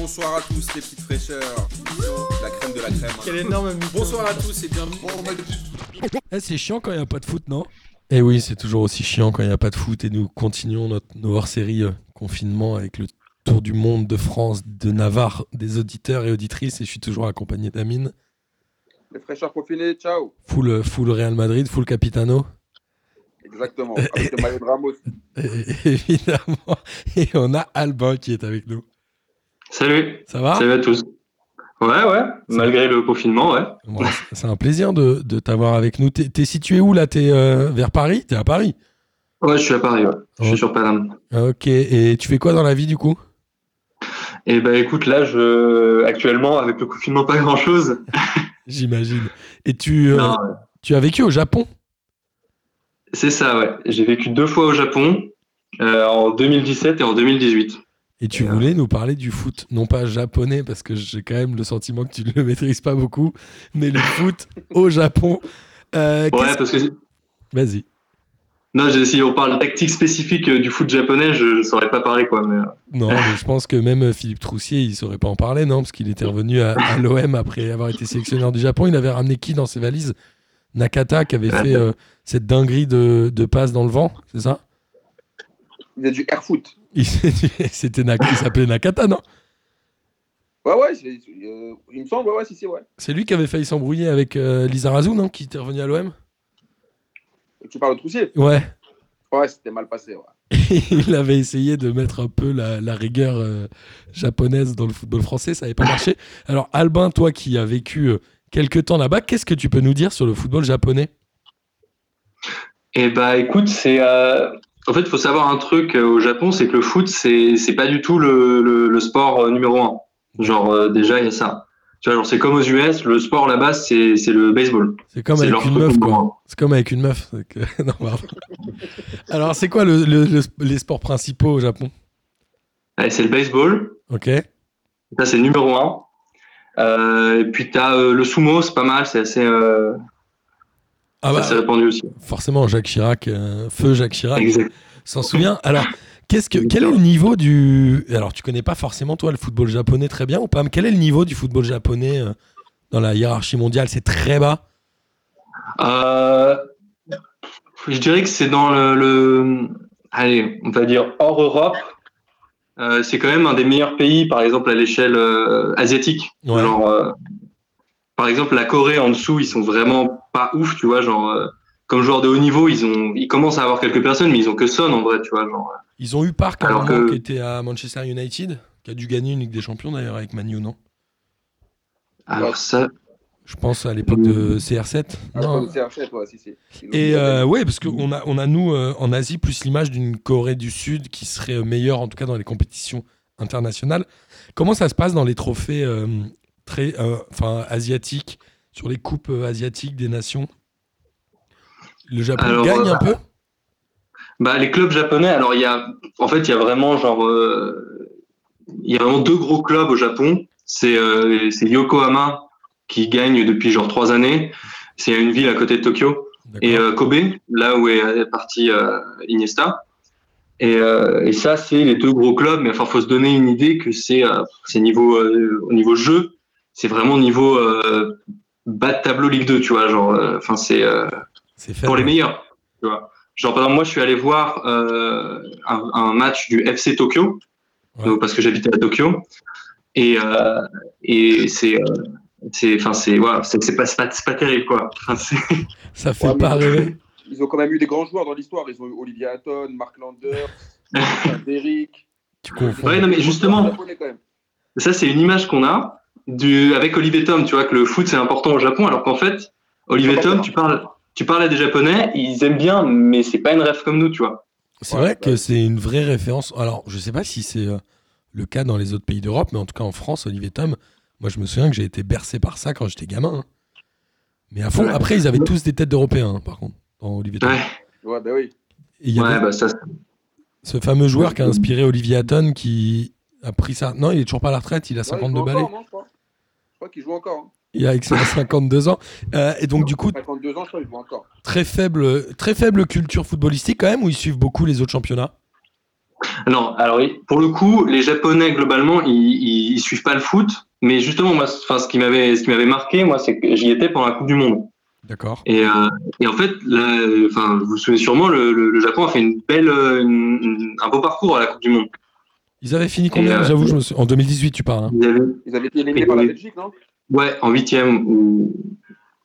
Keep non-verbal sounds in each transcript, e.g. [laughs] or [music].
Bonsoir à tous les petites fraîcheurs. La crème de la crème. Quel énorme mytho. Bonsoir à tous et bienvenue. Eh, c'est chiant quand il n'y a pas de foot, non? Eh oui, c'est toujours aussi chiant quand il n'y a pas de foot et nous continuons notre, nos hors-série euh, confinement avec le tour du monde de France, de Navarre, des auditeurs et auditrices et je suis toujours accompagné d'Amine. Les fraîcheurs confinés, ciao. Full, euh, full Real Madrid, full Capitano. Exactement. Avec le maillot de Ramos. [laughs] Et- évidemment. Et on a Albin qui est avec nous. Salut, Ça va salut à tous. Ouais, ouais, malgré le confinement, ouais. Bon, c'est- un plaisir de, de t'avoir avec nous. T'es situé où là? T'es euh, vers Paris? T'es à Paris? Ouais, je suis à Paris, ouais. Je suis sur Paname. Ok. Et tu fais quoi dans la vie du coup? Et bah écoute, là, je... actuellement, avec le confinement, pas grand chose. [laughs] J'imagine. Et tu, euh, tu as vécu au Japon? C'est ça, ouais. J'ai vécu deux fois au Japon, euh, en 2017 et en 2018. Et tu Et, euh, voulais nous parler du foot, non pas japonais, parce que j'ai quand même le sentiment que tu ne le [laughs] maîtrises pas beaucoup, mais le foot au Japon. Euh, Ouais, parce que Vas-y. non, si on parle tactique spécifique euh, du foot japonais, je, je saurais pas parler, quoi. Mais... euh, Non, mais je pense que même Philippe Troussier, il saurait pas en parler, non Parce qu'il était revenu à, à l'OM après avoir été sélectionneur du Japon. Il avait ramené qui dans ses valises? Nakata, qui avait fait euh, cette dinguerie de, de passe dans le vent, c'est ça? Il y a du air foot. Il, [laughs] c'était Nak- il s'appelait Nakata, non? Ouais, ouais, c'est- euh, il me semble, ouais, ouais, si, si, ouais. C'est lui qui avait failli s'embrouiller avec euh, Lizarazu, non? Qui était revenu à l'OM Tu parles de Troussier? Ouais. Ouais, c'était mal passé, ouais. [laughs] il avait essayé de mettre un peu la, la rigueur euh, japonaise dans le football français, ça n'avait pas marché. Alors Albin, toi qui as vécu euh, quelques temps là-bas, qu'est-ce que tu peux nous dire sur le football japonais? Et bah écoute, c'est euh, en fait, il faut savoir un truc euh, au Japon, c'est que le foot, c'est pas du tout le, le, le sport euh, numéro un. Genre euh, déjà il y a ça. Tu vois, genre c'est comme aux US, le sport là-bas c'est le baseball. C'est comme avec une meuf, quoi. C'est comme avec une meuf. [laughs] non, pardon. Alors c'est quoi le- le- le- les sports principaux au Japon? Ouais, c'est le baseball, Ok. ça c'est le numéro un. Euh, et puis t'as euh, le sumo, c'est pas mal, c'est assez, Ah bah, assez répandu aussi. forcément, Jacques Chirac, euh, feu Jacques Chirac, s'en souvient. Alors, qu'est-ce que, quel est le niveau du. Alors, tu connais pas forcément, toi, le football japonais très bien ou pas mais Quel est le niveau du football japonais euh, dans la hiérarchie mondiale? C'est très bas. Euh, je dirais que c'est dans le, le- allez, on va dire hors Europe. C'est quand même un des meilleurs pays, par exemple à l'échelle asiatique. Ouais. Genre, par exemple, la Corée en dessous, ils sont vraiment pas ouf, tu vois. Genre, euh, comme joueur de haut niveau, ils ont, ils commencent à avoir quelques personnes, mais ils ont que Son en vrai, tu vois. Genre, Ils ont eu Park Alors que- qui était à Manchester United, qui a dû gagner une Ligue des Champions d'ailleurs avec Manu, non? Alors ça, Je pense à l'époque de CR7. Ah, Non. un chef, ouais, si, si. Et euh, ouais, parce qu'on a, on a nous euh, en Asie plus l'image d'une Corée du Sud qui serait euh, meilleure en tout cas dans les compétitions internationales. Comment ça se passe dans les trophées euh, très, euh, enfin asiatiques, sur les coupes euh, asiatiques des nations Le Japon Alors, gagne euh, un peu Bah, les clubs japonais, alors il y a, en fait, il y a vraiment genre, euh, il y a vraiment deux gros clubs au Japon. C'est Yokohama qui gagne depuis genre trois années. C'est une ville à côté de Tokyo et euh, Kobe, là où est parti euh, Iniesta. Et, euh, et ça, c'est les deux gros clubs. Mais enfin, faut se donner une idée que c'est niveau au niveau jeu, c'est vraiment niveau bas de tableau Ligue 2, tu vois. Genre, euh, enfin, c'est euh, pour les meilleurs. Tu vois. Genre, par exemple, moi, je suis allé voir euh, un, un match du FC Tokyo, Ouais. donc, parce que j'habitais à Tokyo. Et, euh, et c'est. euh, c'est enfin c'est voilà c'est pas, terrible quoi [laughs] Enfin, Ça fait Ouais, pas rêver. Ils ont quand même eu des grands joueurs dans l'histoire. Ils ont eu Olivier Hatton, Mark Landers, [laughs] Derrick. Tu confonds. ouais non mais justement ça c'est une image qu'on a du avec Olivier Tom tu vois que le foot c'est important au Japon alors qu'en fait Olivier Tom tu parles tu parles à des japonais ils aiment bien mais c'est pas une rêve comme nous tu vois C'est Ouais, vrai que c'est une vraie référence. Alors, je sais pas si c'est euh, le cas dans les autres pays d'Europe, mais en tout cas en France, Olivier Tom, moi je me souviens que j'ai été bercé par ça quand j'étais gamin. hein. Mais à fond, Ouais. après, ils avaient tous des têtes d'Européens, hein, par contre, dans Olivier Tom. ouais Ouais, bah oui. Et il y ouais avait bah ça ce fameux joueur qui a inspiré Olivier Hatton qui a pris ça. Non, il est toujours pas à la retraite, il a Ouais, 52 il joue balais. Crois. Qu'il joue encore. hein. Il a 52 ans. Euh, et donc, du coup, 52 ans, je crois qu'il joue encore. très faible, très faible culture footballistique quand même, où ils suivent beaucoup les autres championnats? Non, alors oui, pour le coup, les Japonais globalement, ils, ils, ils suivent pas le foot, mais justement, moi, enfin, ce qui m'avait, ce qui m'avait marqué, moi, c'est que j'y étais pendant la Coupe du Monde. D'accord. Et, euh, et en fait, là, enfin, vous vous souvenez sûrement, le, le, le Japon a fait une belle, euh, une- une- un beau parcours à la Coupe du Monde. Ils avaient fini combien euh, J'avoue, je me suis- en 2018, tu parles. hein. Ils avaient, Ils avaient été éliminés par la Belgique, non? Ouais, en huitième ou,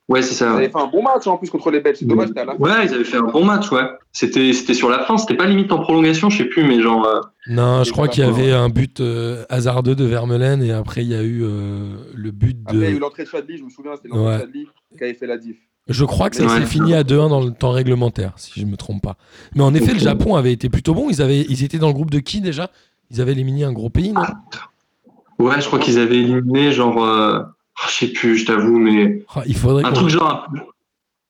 ouais, c'est Ils ça. avaient fait un bon match en plus contre les Belges. C'est dommage, c'était à la fin. Ouais, ils avaient fait un bon match, ouais. C'était, c'était sur la fin, c'était pas limite en prolongation, je sais plus, mais genre, euh, Non, je crois qu'il y avait un but euh, hasardeux de Vermeulen et après il y a eu euh, le but Après, il y a eu de. l'entrée de Chadli, je me souviens, c'était l'entrée Ouais. de Chadli qui avait fait la diff. Je crois que ça Ouais. s'est fini à 2-1 dans le temps réglementaire, si je me trompe pas. Mais en effet, le Japon avait été plutôt bon. Ils, avaient, ils étaient dans le groupe de qui déjà? Ils avaient éliminé un gros pays, non? Ouais, je crois qu'ils avaient éliminé, genre, euh, oh, je sais plus, je t'avoue, mais Ah, Il faudrait un truc genre,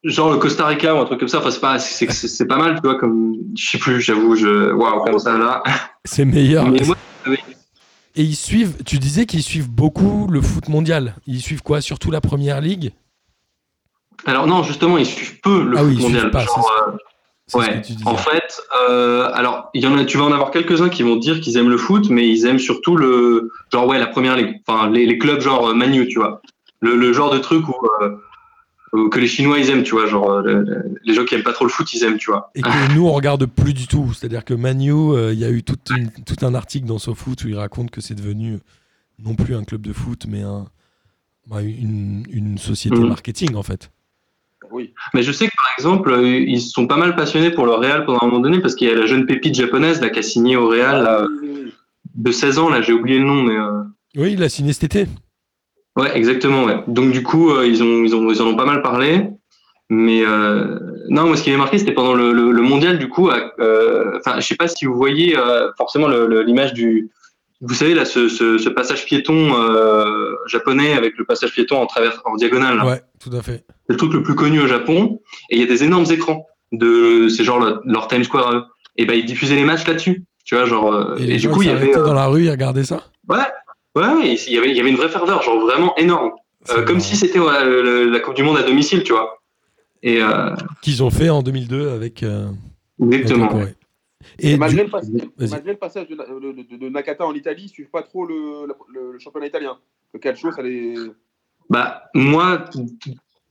genre le Costa Rica ou un truc comme ça. Enfin, c'est pas, c'est, c'est, c'est pas mal, tu vois, comme, je sais plus, j'avoue, je, waouh, comme ça là. [laughs] C'est meilleur. Mais moi, Et ils suivent, tu disais qu'ils suivent beaucoup le foot mondial. Ils suivent quoi? Surtout la première ligue? Alors non, justement, ils suivent peu le Ah oui, foot ils suivent mondial. pas, Genre, euh, Ce Ouais, que tu disais. en fait, euh, alors il y en a, tu vas en avoir quelques-uns qui vont dire qu'ils aiment le foot, mais ils aiment surtout le genre ouais la première ligue, enfin les, les clubs genre euh, Manu, tu vois, le, le genre de truc où, euh, où que les Chinois ils aiment, tu vois, genre le- les gens qui aiment pas trop le foot ils aiment, tu vois. Et que nous, on regarde plus du tout. C'est-à-dire que Manu, euh, il y a eu tout, une- tout un article dans SoFoot où il raconte que c'est devenu non plus un club de foot, mais un, bah, une, une société Mhm. marketing, en fait. Oui. Mais je sais que par exemple euh, ils sont pas mal passionnés pour le Real pendant un moment donné parce qu'il y a la jeune pépite japonaise là qui a signé au Real là, oui, oui. de 16 ans là, j'ai oublié le nom mais euh, Oui, il a signé cet été. Ouais, exactement. Ouais. Donc du coup, euh, ils ont, ils ont, ils en ont pas mal parlé. Mais euh, non, moi, ce qui m'a marqué, c'était pendant le, le, le mondial. Du coup, à- euh, enfin, je sais pas si vous voyez euh, forcément l'image du, vous savez là, ce, ce, ce passage piéton euh, japonais avec le passage piéton en travers, en diagonale. là. Ouais, tout à fait. C'est le truc le plus connu au Japon. Et il y a des énormes écrans de, c'est genre le- leur Times Square. à eux. Et ben, ils diffusaient les matchs là-dessus. Tu vois, genre. euh, Et, et, les du gens coup, il y avait, euh, dans la rue, ils regardaient ça? ouais, ouais, il y avait, il y avait une vraie ferveur, genre vraiment énorme. Euh, comme si c'était voilà, le- le- la Coupe du Monde à domicile, tu vois. Et euh, Qu'ils ont fait en 2002 avec, exactement. Et Et malgré, du- le malgré passage de, de- de- de Nakata en Italie, ils suivent pas trop le, le- le championnat italien. Le calcio, ça les. Bah moi,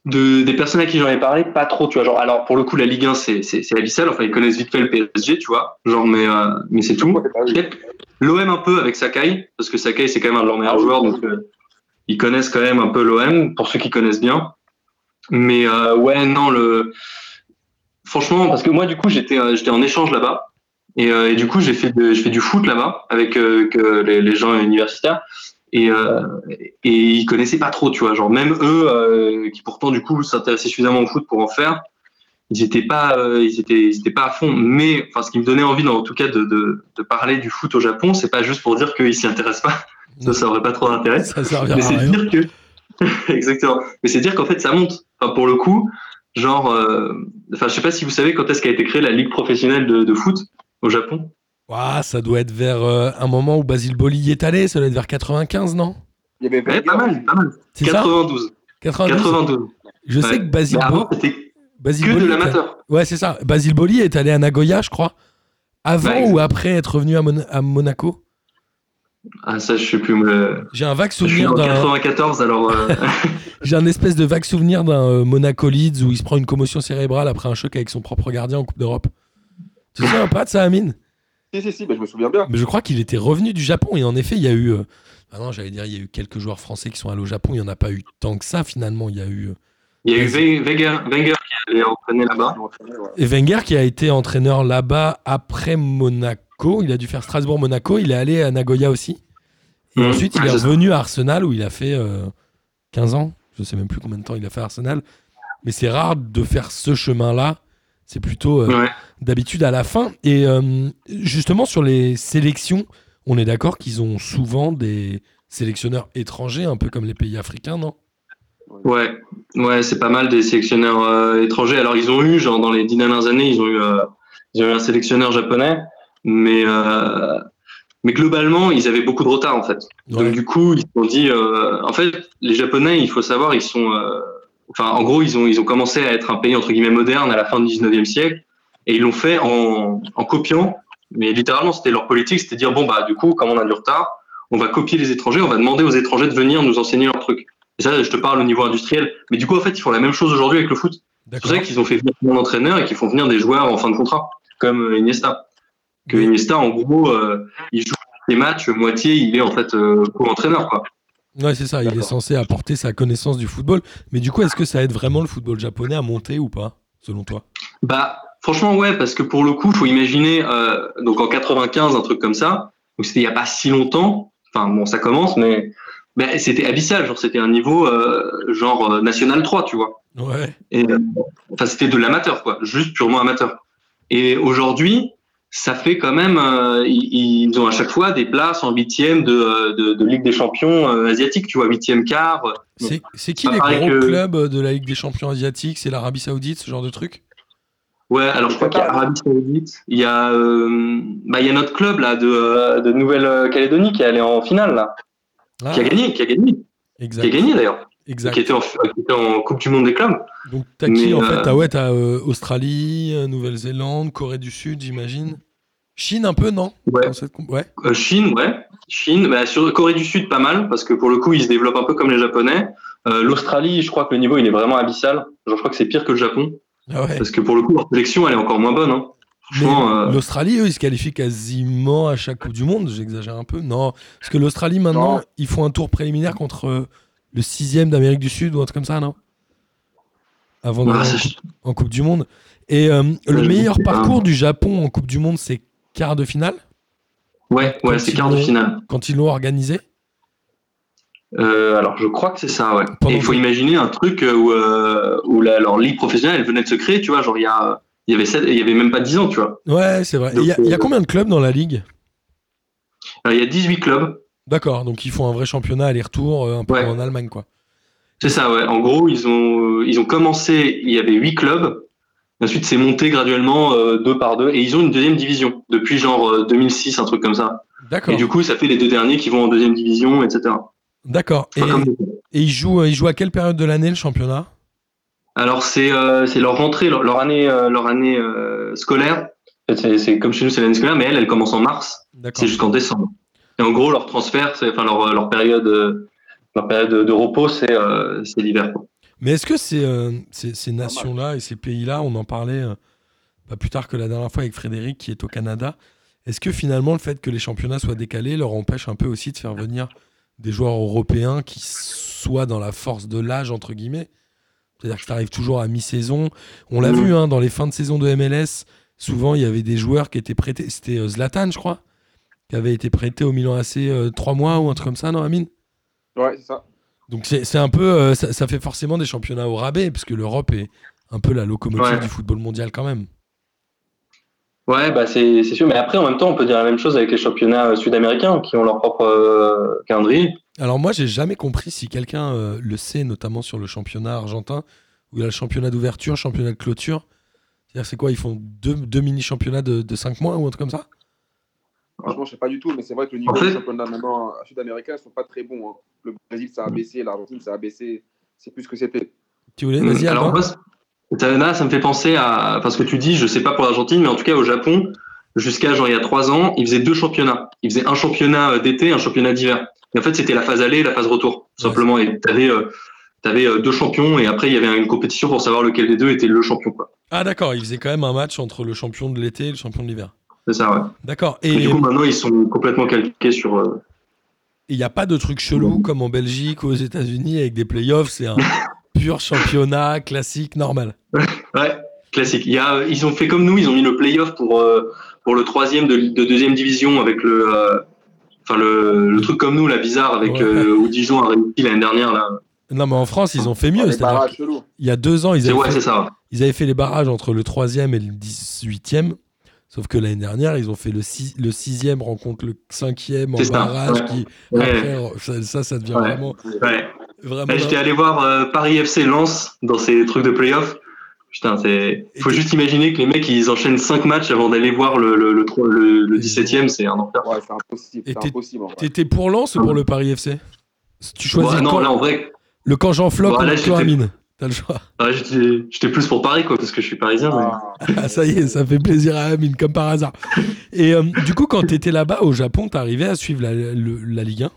de, des personnes à qui j'en ai parlé, pas trop, tu vois. Genre, alors pour le coup, la Ligue 1, c'est abyssal. Enfin, ils connaissent vite fait le PSG, tu vois. Genre, mais euh, mais c'est tout. Peut-être L'OM un peu avec Sakai, parce que Sakai c'est quand même un de leurs meilleurs Ah joueurs, donc euh, ils connaissent quand même un peu l'OM pour ceux qui connaissent bien. Mais euh, ouais, non le. Franchement, parce que moi du coup j'étais euh, j'étais en échange là-bas et, euh, et du coup j'ai fait de, fais du foot là-bas avec euh, que les, les gens universitaires et euh, et ils connaissaient pas trop, tu vois. Genre même eux euh, qui pourtant du coup s'intéressaient suffisamment au foot pour en faire, ils étaient pas euh, ils étaient ils étaient pas à fond. Mais enfin ce qui me donnait envie en tout cas de, de, de parler du foot au Japon, c'est pas juste pour dire qu'ils s'y intéressent pas. [laughs] Ça, ça aurait pas trop d'intérêt. ça servira Mais c'est dire que [laughs] exactement. Mais c'est dire qu'en fait ça monte. Enfin pour le coup, genre, euh, enfin je sais pas si vous savez quand est-ce qu'a été créée la ligue professionnelle de, de foot au Japon. Ouah, ça doit être vers euh, un moment où Basile Boli y est allé. Ça doit être vers 95, non Il y avait Ouais, pas mal, pas mal. C'est ça 92. 92. 92. Je sais Ouais. que Basile, Mais Bo- avant c'était Basile que de Boli est- l'amateur. Ouais, c'est ça. Basile Boli est allé à Nagoya, je crois. Avant Ouais, ou après être revenu à, Mon- à Monaco Ah ça je sais plus. mais- J'ai un vague Je suis souvenir en d'un. 94 alors. euh, [laughs] [laughs] J'ai un espèce de vague souvenir d'un euh, Monaco Leeds où il se prend une commotion cérébrale après un choc avec son propre gardien en Coupe d'Europe. Tu te souviens pas de ça, Amine Si, si, si, bah, je me souviens bien. Mais je crois qu'il était revenu du Japon et en effet, il y a eu. euh, Ah non, j'allais dire, il y a eu quelques joueurs français qui sont allés au Japon. Il n'y en a pas eu tant que ça finalement. Il y a eu. euh, Il y a eu Ve- Wenger, Wenger qui allait entraîner là-bas. Et Wenger qui a été entraîneur là-bas après Monaco. Il a dû faire Strasbourg-Monaco. Il est allé à Nagoya aussi. Et Mmh. ensuite, il Ouais, est c'est ça. revenu à Arsenal où il a fait euh, 15 ans. Je sais même plus combien de temps il a fait à Arsenal. Mais c'est rare de faire ce chemin-là. C'est plutôt euh, Ouais. d'habitude à la fin. Et euh, justement, sur les sélections, on est d'accord qu'ils ont souvent des sélectionneurs étrangers, un peu comme les pays africains, non? Ouais, ouais, c'est pas mal des sélectionneurs euh, étrangers. Alors ils ont eu, genre dans les dix dernières années, ils ont eu, ils ont eu un sélectionneur japonais, mais mais globalement ils avaient beaucoup de retard en fait. Ouais. Donc du coup ils se sont dit, euh, en fait les Japonais, il faut savoir, ils sont, euh, enfin en gros ils ont ils ont commencé à être un pays entre guillemets moderne à la fin du 19e siècle et ils l'ont fait en, en copiant Mais littéralement, c'était leur politique, c'était dire bon bah du coup, comme on a du retard, on va copier les étrangers, on va demander aux étrangers de venir nous enseigner leurs trucs. Et ça, je te parle au niveau industriel. Mais du coup, en fait, ils font la même chose aujourd'hui avec le foot. C'est pour ça qu'ils ont fait venir mon entraîneur et qu'ils font venir des joueurs en fin de contrat, comme euh, Iniesta. Que. Iniesta, en gros, euh, il joue les matchs, moitié, il est en fait euh, co-entraîneur, quoi. Ouais, c'est ça. Il est censé apporter sa connaissance du football. Mais du coup, est-ce que ça aide vraiment le football japonais à monter ou pas, selon toi? Bah, franchement, ouais, parce que pour le coup, faut imaginer, euh, donc en 95, un truc comme ça, donc c'était il y a pas si longtemps, enfin bon, ça commence, mais ben, c'était abyssal, genre c'était un niveau euh, genre euh, national 3, tu vois. Ouais. Et, enfin, c'était de l'amateur, quoi, juste purement amateur. Et aujourd'hui, ça fait quand même, euh, ils, ils ont à chaque fois des places en huitième de, euh, de, de Ligue des Champions euh, asiatique, tu vois, huitième quart. euh, C'est qui les gros que- clubs de la Ligue des Champions asiatiques C'est l'Arabie Saoudite, ce genre de truc? Ouais, alors je crois qu'il y a Arabie Saoudite, il y a, euh, bah, il y a notre club là de, de Nouvelle-Calédonie qui est allé en finale là, Ah, qui a gagné, qui a gagné, qui a Exact. gagné d'ailleurs, exact. qui était, en, qui était en Coupe du Monde des clubs. Donc, t'as qui en euh, fait T'as ouais, t'as, euh, Australie, euh, Nouvelle-Zélande, Corée du Sud, j'imagine. Chine un peu, non? Ouais. Cette. Euh, Chine, ouais, Chine, bah, sur Corée du Sud pas mal parce que pour le coup ils se développent un peu comme les Japonais. Euh, L'Australie, je crois que le niveau il est vraiment abyssal. Genre, je crois que c'est pire que le Japon Ah ouais. parce que pour le coup leur sélection elle est encore moins bonne. Hein. Euh, l'Australie, eux, ils se qualifient quasiment à chaque Coupe du Monde. J'exagère un peu. Non, parce que l'Australie, maintenant, Non. ils font un tour préliminaire contre le sixième d'Amérique du Sud ou un truc comme ça, non? Avant d'aller en, en Coupe du Monde. Et euh, le meilleur parcours du Japon en Coupe du Monde, c'est quart de finale, ouais, ouais, c'est quart de finale. quand ils l'ont organisé? Euh, alors, je crois que c'est ça, ouais. Il faut imaginer un truc euh, où, euh, où la, leur ligue professionnelle, elle venait de se créer, tu vois. Genre, il y, a, il y avait sept- il y avait même pas 10 ans, tu vois. Ouais, c'est vrai. Il y, a- il y a combien de clubs dans la ligue? il y a 18 clubs. D'accord, donc ils font un vrai championnat aller-retour, euh, un peu Ouais. en Allemagne, quoi. C'est ça, ouais. En gros, ils ont, ils ont commencé, il y avait 8 clubs. Ensuite, c'est monté graduellement euh, deux par deux. Et ils ont une deuxième division depuis genre euh, 2006, un truc comme ça. D'accord. Et du coup, ça fait les deux derniers qui vont en deuxième division, etc. D'accord. Et, Enfin, comme- et ils, jouent, euh, ils jouent à quelle période de l'année le championnat? Alors, c'est euh, c'est leur rentrée, leur, leur année, euh, leur année euh, scolaire. C'est comme chez nous, c'est l'année scolaire, mais elle, elle commence en mars. D'accord. C'est jusqu'en décembre. Et en gros, leur transfert, enfin leur, leur période, euh, leur période de, de repos, c'est euh, l'hiver. Mais est-ce que ces, euh, ces, ces nations-là et ces pays-là, on en parlait euh, pas plus tard que la dernière fois avec Frédéric qui est au Canada, est-ce que finalement le fait que les championnats soient décalés leur empêche un peu aussi de faire venir des joueurs européens qui soient dans la force de l'âge, entre guillemets? C'est-à-dire que ça arrive toujours à mi-saison. On l'a Mhm. vu hein, dans les fins de saison de MLS, souvent il y avait des joueurs qui étaient prêtés. C'était Zlatan, je crois, qui avait été prêté au Milan AC euh, trois mois ou un truc comme ça, non, Amine? Ouais, c'est ça. donc c'est c'est un peu, euh, ça, ça fait forcément des championnats au rabais, parce que l'Europe est un peu la locomotive Ouais. du football mondial quand même. Ouais, bah c'est c'est sûr. Mais après, en même temps, on peut dire la même chose avec les championnats euh, sud-américains qui ont leur propre euh, calendrier. Alors moi, j'ai jamais compris si quelqu'un euh, le sait, notamment sur le championnat argentin, où il y a le championnat d'ouverture, championnat de clôture. C'est-à-dire, c'est quoi Ils font deux, deux mini-championnats de, de 5 mois ou un truc comme ça? Franchement, je sais pas du tout, mais c'est vrai que le niveau En fait- des championnats maintenant sud-américains sont pas très bons. hein. Le Brésil, ça a baissé, l'Argentine, ça a baissé. C'est plus ce que c'était. Tu voulais Vas-y, Mm. Alors, moi, c- ça, là, ça me fait penser à. Enfin, ce que tu dis, je sais pas pour l'Argentine, mais en tout cas, au Japon, jusqu'à genre il y a trois ans, ils faisaient deux championnats. Ils faisaient un championnat euh, d'été, un championnat d'hiver. Et en fait, c'était la phase aller et la phase retour, tout simplement. Et t'avais euh, t'avais, euh, deux champions, et après, il y avait une compétition pour savoir lequel des deux était le champion, quoi. Ah d'accord, ils faisaient quand même un match entre le champion de l'été et le champion de l'hiver. C'est ça, ouais. D'accord. Et du coup, maintenant, ils sont complètement calqués sur. euh, il n'y a pas de truc chelou comme en Belgique ou aux États-Unis avec des playoffs, c'est un [laughs] pur championnat classique normal. Ouais, classique. Il y a, ils ont fait comme nous, ils ont mis le playoff pour euh, pour le troisième de, de deuxième division avec le, euh, enfin le, le truc comme nous, la bizarre avec Ouais. euh, où Dijon a réussi l'année dernière là. Non mais en France, ils ont fait mieux. les C'est-à-dire barrages chelous. qu'il y a deux ans, ils avaient ouais, fait- c'est ça. Ils avaient fait les barrages entre le 3e et le 18e. Sauf que l'année dernière, ils ont fait le, 6, le 6e rencontre le 5e en ça, barrage. ouais. Qui, Ouais. après, ça, ça, ça devient Ouais. vraiment. Ouais. vraiment J'étais allé voir euh, Paris FC Lens dans ces trucs de playoff. Putain, c'est. Faut juste imaginer que les mecs ils enchaînent 5 matchs avant d'aller voir le le, le, tro- le, le 17e, c'est un enfer. Ouais, c'est impossible. T'étais pour Lens ou pour le Paris FC Tu choisis Ouais, non, camp, là en vrai, le camp Jean Floc Bon, ou le camp Amine T'as le choix. Ah, j'étais plus pour Paris, quoi, parce que je suis parisien. mais- Ah. Ça y est, ça fait plaisir à Amine, comme par hasard. Et euh, du coup, quand t'étais là-bas au Japon, t'arrivais à suivre la, le- la Ligue 1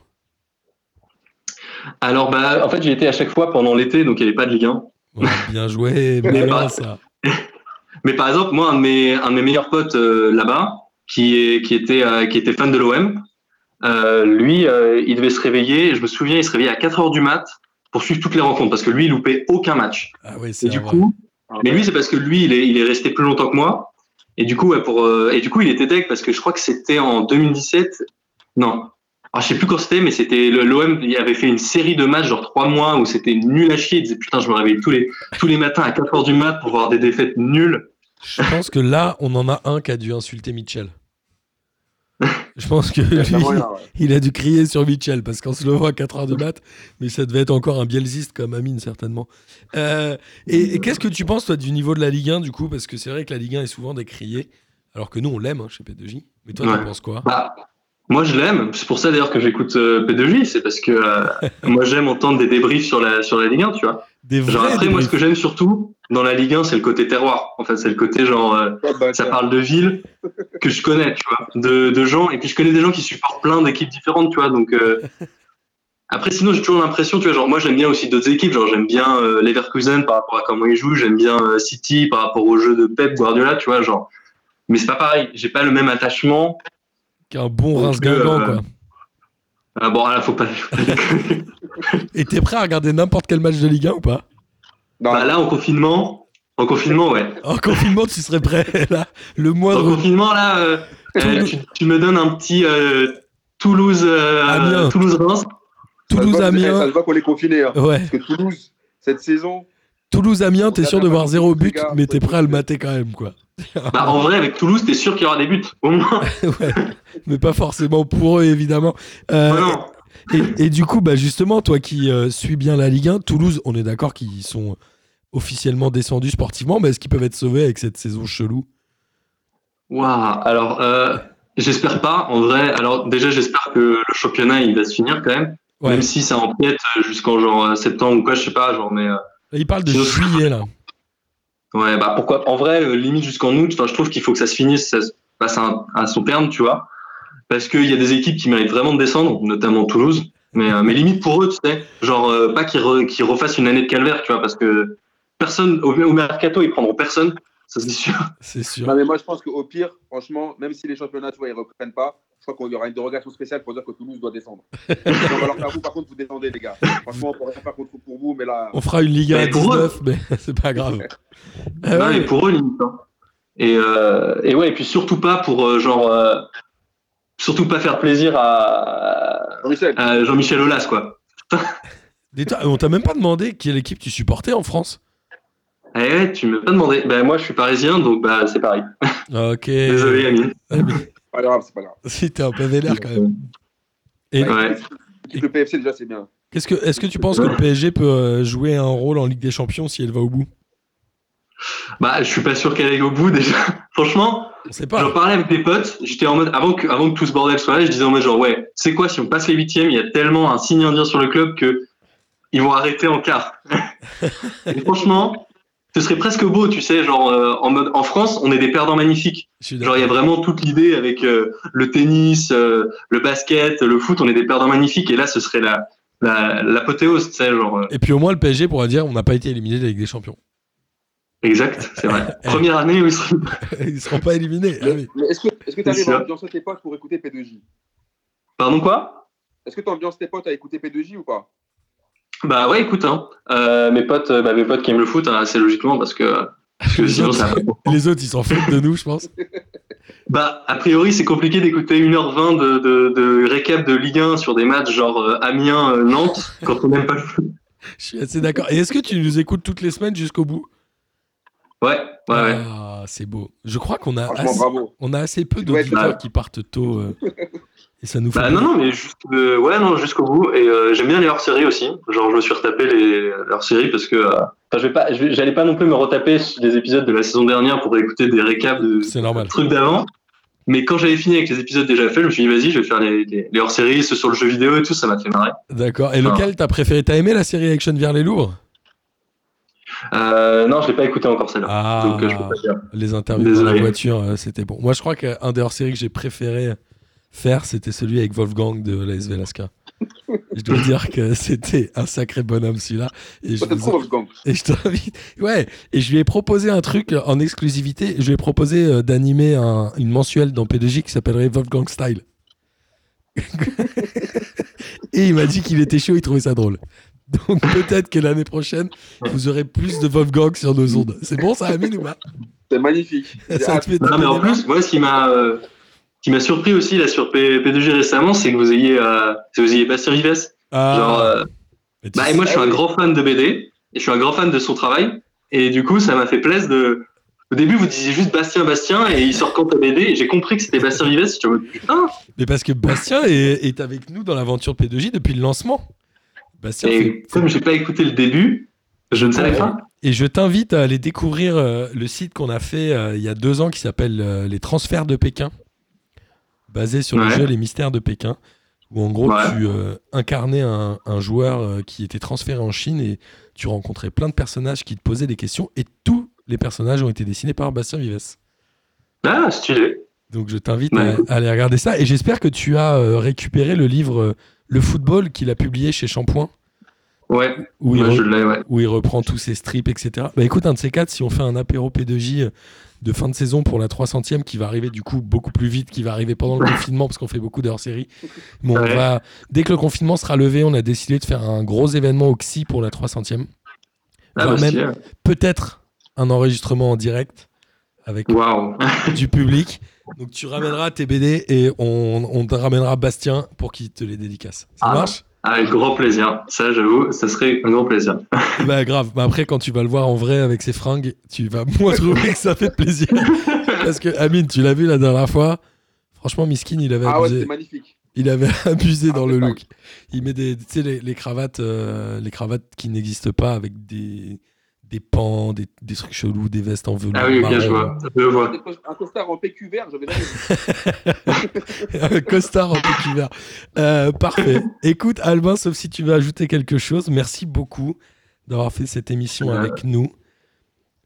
Alors, bah, en fait, j'y étais à chaque fois pendant l'été, donc il n'y avait pas de Ligue 1. Ouais, Bien joué, Mais malin, bah, ça. [laughs] Mais par exemple, moi, un de mes, un de mes meilleurs potes euh, là-bas, qui, est, qui, était, euh, qui était fan de l'OM, euh, lui, il devait se réveiller. Je me souviens, il se réveillait à 4 heures du mat pour suivre toutes les rencontres parce que lui, il loupait aucun match. Ah Et c'est du vrai. coup, mais lui, c'est parce que lui, il est, il est resté plus longtemps que moi. Et du coup, ouais, pour, euh, et du coup, il était deck parce que je crois que c'était en 2017. Non. Alors, je sais plus quand c'était, mais c'était l'OM. Il avait fait une série de matchs, genre trois mois, où c'était nul à chier. Il disait putain, je me réveille tous les tous les matins à 4 heures du mat pour voir des défaites nulles. Je pense que là, on en a un qui a dû insulter Mitchell. Je pense que Il a lui, vraiment rien, ouais. il a dû crier sur Mitchell parce qu'on se le voit à 4 heures de mat, mais ça devait être encore un bielziste comme Amine, certainement. Euh, et et qu'est-ce que tu penses, toi, du niveau de la Ligue 1, du coup? Parce que c'est vrai que la Ligue 1 est souvent décriée, alors que nous, on l'aime hein, chez P2J. Mais toi, Ouais. t'en penses quoi? Bah, moi, je l'aime. C'est pour ça d'ailleurs que j'écoute euh, P2J. C'est parce que euh, [laughs] moi, j'aime entendre des débriefs sur la sur la Ligue 1, tu vois. Des Genre après, moi, ce que j'aime surtout dans la Ligue 1, c'est le côté terroir. En fait, c'est le côté genre. euh, Pas de ça parle de villes que je connais, tu vois, de, de gens. Et puis je connais des gens qui supportent plein d'équipes différentes, tu vois. Donc euh, [laughs] après, sinon, j'ai toujours l'impression, tu vois, genre moi j'aime bien aussi d'autres équipes. Genre j'aime bien euh, Leverkusen par rapport à comment ils jouent. J'aime bien euh, City par rapport au jeu de Pep Guardiola, tu vois, genre. Mais c'est pas pareil. J'ai pas le même attachement. Qu'un bon rince guingamp, euh, quoi. Ah, bon, là, faut pas. faut pas [laughs] déconner. Et t'es prêt à regarder n'importe quel match de Ligue 1 ou pas? Bah, là, en confinement, en confinement, ouais. En confinement, tu serais prêt, [laughs] là Le En moindre. confinement, là, euh, euh, Toulouse- tu, tu me donnes un petit euh, Toulouse, euh, Amiens. Toulouse-Reims. ça se voit- Toulouse-Amiens. Ça se voit qu'on est confiné. Hein. Ouais. Parce que Toulouse, cette saison, Toulouse-Amiens, t'es On sûr de voir zéro but, gars, mais t'es prêt à le mater quand même, quoi. [laughs] Bah, en vrai, avec Toulouse, t'es sûr qu'il y aura des buts, au moins. [laughs] ouais, mais pas forcément pour eux, évidemment. Euh, Ah non. Et, et du coup, bah justement, toi qui euh, suis bien la Ligue 1, Toulouse, on est d'accord qu'ils sont officiellement descendus sportivement, mais est-ce qu'ils peuvent être sauvés avec cette saison chelou? Waouh. Alors, euh, j'espère pas. En vrai, alors déjà, j'espère que le championnat il va se finir quand même, Ouais. même si ça empiète jusqu'en genre euh, septembre ou quoi, je sais pas. Genre, mais euh, ils parlent de juillet, là. ouais, bah pourquoi En vrai, euh, limite jusqu'en août. Enfin, je trouve qu'il faut que ça se finisse, ça se passe à, à son terme, tu vois, parce qu'il y a des équipes qui méritent vraiment de descendre, notamment Toulouse. Mais, euh, mais limite pour eux, tu sais, genre euh, pas qu'ils re- qu'ils refassent une année de calvaire, tu vois, parce que personne au, au mercato ils prendront personne, ça c'est sûr. C'est sûr. Non, mais moi, je pense qu'au pire, franchement, même si les championnats, tu vois, ils reprennent pas, je crois qu'il y aura une dérogation spéciale pour dire que Toulouse doit descendre. [laughs] Donc, alors qu'à vous, par contre, vous descendez, les gars. Franchement, on rien faire contre pour vous, mais là, On fera une Ligue 1 à Mais pour eux- 19, mais [laughs] c'est pas grave. Ouais, ouais. et pour eux, limite. hein. Et, euh, et ouais, et puis surtout pas pour euh, genre. Surtout pas faire plaisir à, Jean-Michel, à Jean-Michel Aulas, quoi. [laughs] On t'a même pas demandé quelle équipe tu supportais en France Eh ouais, tu m'as pas demandé. Ben, moi, je suis parisien, donc bah, c'est pareil. Ok. [laughs] Désolé, Amine. C'est pas grave, c'est pas grave. si t'es un peu vénère quand même. Et Ouais. Le PFC, déjà, c'est bien. qu'est-ce que, est-ce que tu penses que le PSG peut euh, jouer un rôle en Ligue des Champions si elle va au bout? Bah, je suis pas sûr qu'elle aille au bout déjà. [laughs] Franchement, Sait j'en parlais avec des potes. J'étais en mode, avant que, avant que tout ce bordel soit là, je disais en mode genre, ouais, c'est quoi, si on passe les huitièmes, il y a tellement un signe indien sur le club que ils vont arrêter en quart. [laughs] Et franchement, ce serait presque beau, tu sais, genre, euh, en mode, en France, on est des perdants magnifiques. Genre, il y a vraiment toute l'idée avec euh, le tennis, euh, le basket, le foot, on est des perdants magnifiques. Et là, ce serait la, la, l'apothéose, tu sais, genre, Et puis au moins le PSG pourra dire on n'a pas été éliminé de la Ligue des Champions. Exact, c'est vrai. [laughs] Première année où ils seront- Ils seront pas éliminés. Ah oui. mais est-ce que est-ce que tu arrives sûr. à ambiancer tes potes pour écouter P2J Pardon, quoi? Est-ce que tu ambiances tes potes à écouter P2J ou pas? Bah ouais, écoute, hein, euh, mes potes, euh, bah, mes potes qui aiment le foot, hein, assez logiquement, parce que, parce que Les sinon autres, ça. [laughs] Les autres, ils s'en foutent de nous, je pense. [laughs] Bah a priori c'est compliqué d'écouter 1h20 de, de, de récap de Ligue 1 sur des matchs genre euh, Amiens euh, Nantes quand on n'aime pas le foot. Je suis assez d'accord. Et est-ce que tu nous écoutes toutes les semaines jusqu'au bout? Ouais, ouais, ouais. Ah, c'est beau. Je crois qu'on a, assez, bravo. on a assez peu d'auditeurs là. qui partent tôt. euh, [laughs] et ça nous fait. Bah non non mais juste euh, ouais non jusqu'au bout et euh, j'aime bien les hors-séries aussi. Genre je me suis retapé les hors-séries parce que euh, enfin, je vais pas j'allais pas non plus me retaper des épisodes de la saison dernière pour écouter des récaps de trucs d'avant. Mais quand j'avais fini avec les épisodes déjà faits, je me suis dit vas-y, je vais faire les, les, les hors-séries, ceux sur le jeu vidéo et tout, ça m'a fait marrer. D'accord. Et Ah. lequel t'as préféré? T'as aimé la série avec Geneviève Les Louvres? Euh, non, je l'ai pas écouté encore celle-là. Ah, Donc euh, je peux pas dire. les interviews dans la Désolé. voiture, euh, c'était bon. Moi, je crois qu'un des hors-séries que j'ai préféré faire, c'était celui avec Wolfgang de la SV Alaska. je dois dire que c'était un sacré bonhomme celui-là. Et je, trop et je. Ouais, et je lui ai proposé un truc en exclusivité. Je lui ai proposé euh, d'animer un- une mensuelle dans P2J qui s'appellerait Wolfgang Style. [laughs] et il m'a dit qu'il était chaud, il trouvait ça drôle. Donc peut-être que l'année prochaine, vous aurez plus de Wolfgang sur nos ondes. C'est bon ça, Amine ou pas C'est magnifique. Ça te fait Non, mais en plus, moi, ce qui m'a, euh, qui m'a surpris aussi là sur P, 2 g récemment, c'est que vous ayez, euh, que vous ayez Bastien Vives. Ah, Genre, euh, bah, et moi, je suis un grand fan de BD et je suis un grand fan de son travail. Et du coup, ça m'a fait plaisir de. Au début, vous disiez juste Bastien, Bastien, et il sort quand ta BD, et j'ai compris que c'était Bastien Vives. Je me putain, Mais parce que Bastien est, est avec nous dans l'aventure P2J depuis le lancement. Bastien et comme j'ai pas écouté le début, je ne savais Ouais. pas. Et je t'invite à aller découvrir euh, le site qu'on a fait euh, il y a deux ans qui s'appelle euh, Les Transferts de Pékin, basé sur le jeu Les Mystères de Pékin, où en gros Ouais. tu euh, incarnais un, un joueur euh, qui était transféré en Chine et tu rencontrais plein de personnages qui te posaient des questions et tous les personnages ont été dessinés par Bastien Vives. Ah, stylé. Donc je t'invite Ouais. à, à aller regarder ça et j'espère que tu as euh, récupéré le livre Le football qu'il a publié chez Shampoing. Ouais, Où il moi, re- je l'ai, ouais. où il reprend tous ses strips, etc. Bah écoute, un de ces quatre, si on fait un apéro P2J euh, de fin de saison pour la 300e, qui va arriver du coup beaucoup plus vite, qui va arriver pendant le [laughs] confinement, parce qu'on fait beaucoup d'hors série. Bon, on va, dès que le confinement sera levé, on a décidé de faire un gros événement au XI pour la 300e. Ah, bah, même peut-être un enregistrement en direct avec du public. [laughs] Donc tu ramèneras tes BD et on, on te ramènera Bastien pour qu'il te les dédicace. Ça Ah. marche? Avec grand plaisir. Ça, j'avoue, ça serait un grand plaisir. [laughs] Bah grave, bah après quand tu vas le voir en vrai avec ses fringues, tu vas [laughs] moins trouver que ça fait plaisir. [laughs] Parce que Amine, tu l'as vu la dernière fois, franchement Miskin, il avait Ah ouais, abusé, c'est magnifique. il avait abusé Ah, dans c'est le look. Il met des tu sais les, les cravates euh, les cravates qui n'existent pas avec des des pans, des, des trucs chelous, des vestes en velours. Ah oui, marron. je vois. Je le vois. Un costard en PQ vert, j'avais. [laughs] Un costard en petit vert. Euh, parfait. Écoute, Albin, sauf si tu veux ajouter quelque chose, merci beaucoup d'avoir fait cette émission Ouais. avec nous.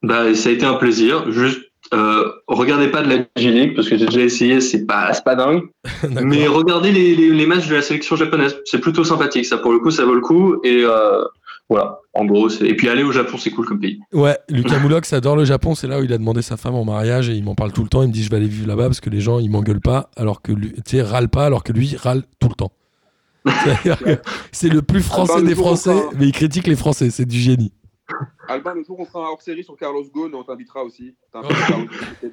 Bah, ça a été un plaisir. Juste, euh, regardez pas de la G-League parce que j'ai déjà essayé, c'est pas, c'est pas dingue. [laughs] Mais regardez les, les, les matchs de la sélection japonaise. C'est plutôt sympathique, ça pour le coup, ça vaut le coup. Et euh, voilà, en gros. c'est- Et puis aller au Japon, c'est cool comme pays. Ouais, Lucas [laughs] Moulox adore le Japon. C'est là où il a demandé sa femme en mariage et il m'en parle tout le temps. Il me dit Je vais aller vivre là-bas parce que les gens ils m'engueulent pas, alors que lui, tu sais, râle pas, alors que lui râle tout le temps. [laughs] C'est-à-dire que C'est le plus français des Français, sera- mais il critique les Français. C'est du génie. Albin, le jour où on fera un hors série sur Carlos Ghosn, on t'invitera aussi.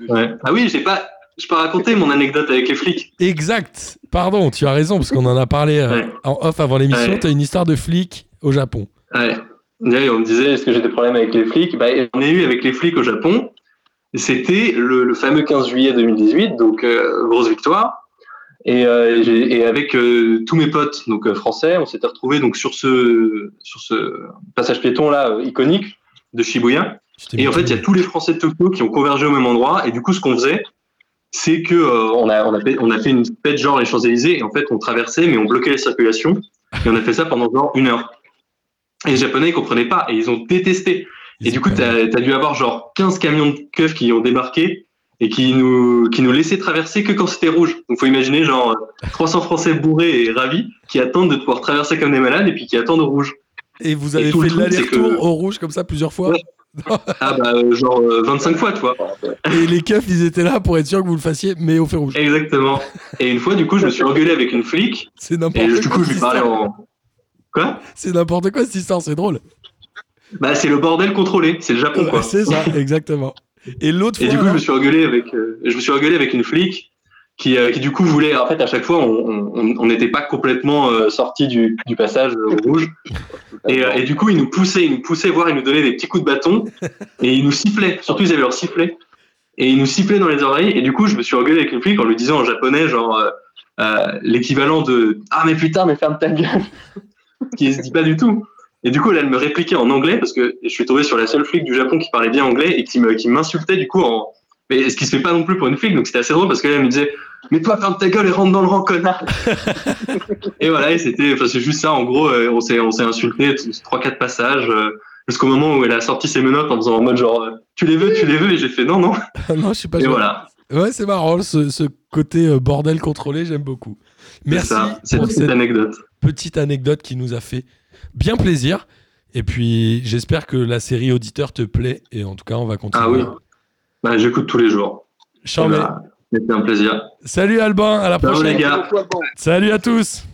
Ouais. Ah oui, j'ai pas, je peux raconter mon anecdote avec les flics. Exact. Pardon, tu as raison parce qu'on en a parlé euh, Ouais. en off avant l'émission. Ouais. Tu as une histoire de flic au Japon. Ouais. D'ailleurs, on me disait, est-ce que j'ai des problèmes avec les flics? Bah, On a eu avec les flics au Japon. C'était le, le fameux 15 juillet 2018, donc euh, grosse victoire. Et, euh, et avec euh, tous mes potes donc français, on s'était retrouvés donc sur ce sur ce passage piéton là iconique de Shibuya. Et en fait, il y a tous les Français de Tokyo qui ont convergé au même endroit. Et du coup, ce qu'on faisait, c'est que euh, on, a, on, a fait, on a fait une fête genre les Champs-Élysées. Et en fait, on traversait, mais on bloquait les circulations. Et on a fait ça pendant genre une heure. Et les Japonais, ils comprenaient pas. Et ils ont détesté. Et du coup, tu as, dû avoir genre 15 camions de keufs qui ont débarqué et qui nous, qui nous laissaient traverser que quand c'était rouge. Donc, faut imaginer genre euh, 300 Français bourrés et ravis qui attendent de pouvoir traverser comme des malades et puis qui attendent au rouge. Et vous et avez tout fait l'aller-retour que- au rouge comme ça plusieurs fois. Ouais. [laughs] Ah bah, euh, genre euh, 25 fois, tu vois. Et les keufs, ils étaient là pour être sûr que vous le fassiez, mais au feu rouge. Exactement. Et une fois, du coup, je me suis [laughs] engueulé avec une flic. C'est n'importe Et quoi. du coup, je lui parlais en. Quoi C'est n'importe quoi cette histoire, c'est drôle. Bah, c'est le bordel contrôlé. C'est le Japon, quoi. C'est ça, exactement. Et l'autre Et fois. du coup, je me suis engueulé avec, euh, je me suis engueulé avec une flic qui, euh, qui du coup voulait, en fait, à chaque fois, on n'était pas complètement euh, sorti du, du passage rouge. Et, euh, et du coup, ils nous poussaient, ils nous poussaient, voire ils nous donnaient des petits coups de bâton et ils nous sifflaient. Surtout, ils avaient leur sifflet. Et ils nous sifflaient dans les oreilles. Et du coup, je me suis engueulé avec une flic en lui disant en japonais, genre, euh, l'équivalent de Ah, mais putain, mais ferme ta gueule Qui se dit pas du tout. Et du coup, là, elle me répliquait en anglais parce que je suis tombé sur la seule flic du Japon qui parlait bien anglais et qui me- qui m'insultait du coup en. Mais ce qui se fait pas non plus pour une flic, donc c'était assez drôle parce qu'elle elle me disait Mais toi, ferme ta gueule et rentre dans le rang, connard [laughs] Et voilà, et c'était. Enfin, c'est juste ça, en gros, euh, on s'est on s'est insulté trois, quatre passages. euh, jusqu'au moment où elle a sorti ses menottes en faisant en mode genre euh, tu les veux, tu les veux, et j'ai fait non, non. [laughs] non, je sais pas. Et voilà. Ouais, c'est marrant, ce, ce côté bordel contrôlé, j'aime beaucoup. Merci ça. Pour une cette petite anecdote. petite anecdote qui nous a fait bien plaisir. Et puis, j'espère que la série Auditeur te plaît. Et en tout cas, on va continuer. Ah oui. Bah, j'écoute tous les jours. Charmé. Bah, C'était un plaisir. Salut Albin, à la Ciao, prochaine. les gars. Salut à tous.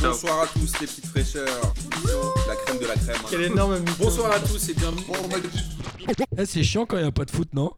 Bonsoir à tous les petites fraîcheurs. La crème de la crème. hein. Quel énorme. Bonsoir à tous et bienvenue. Eh, c'est chiant quand il n'y a pas de foot, non?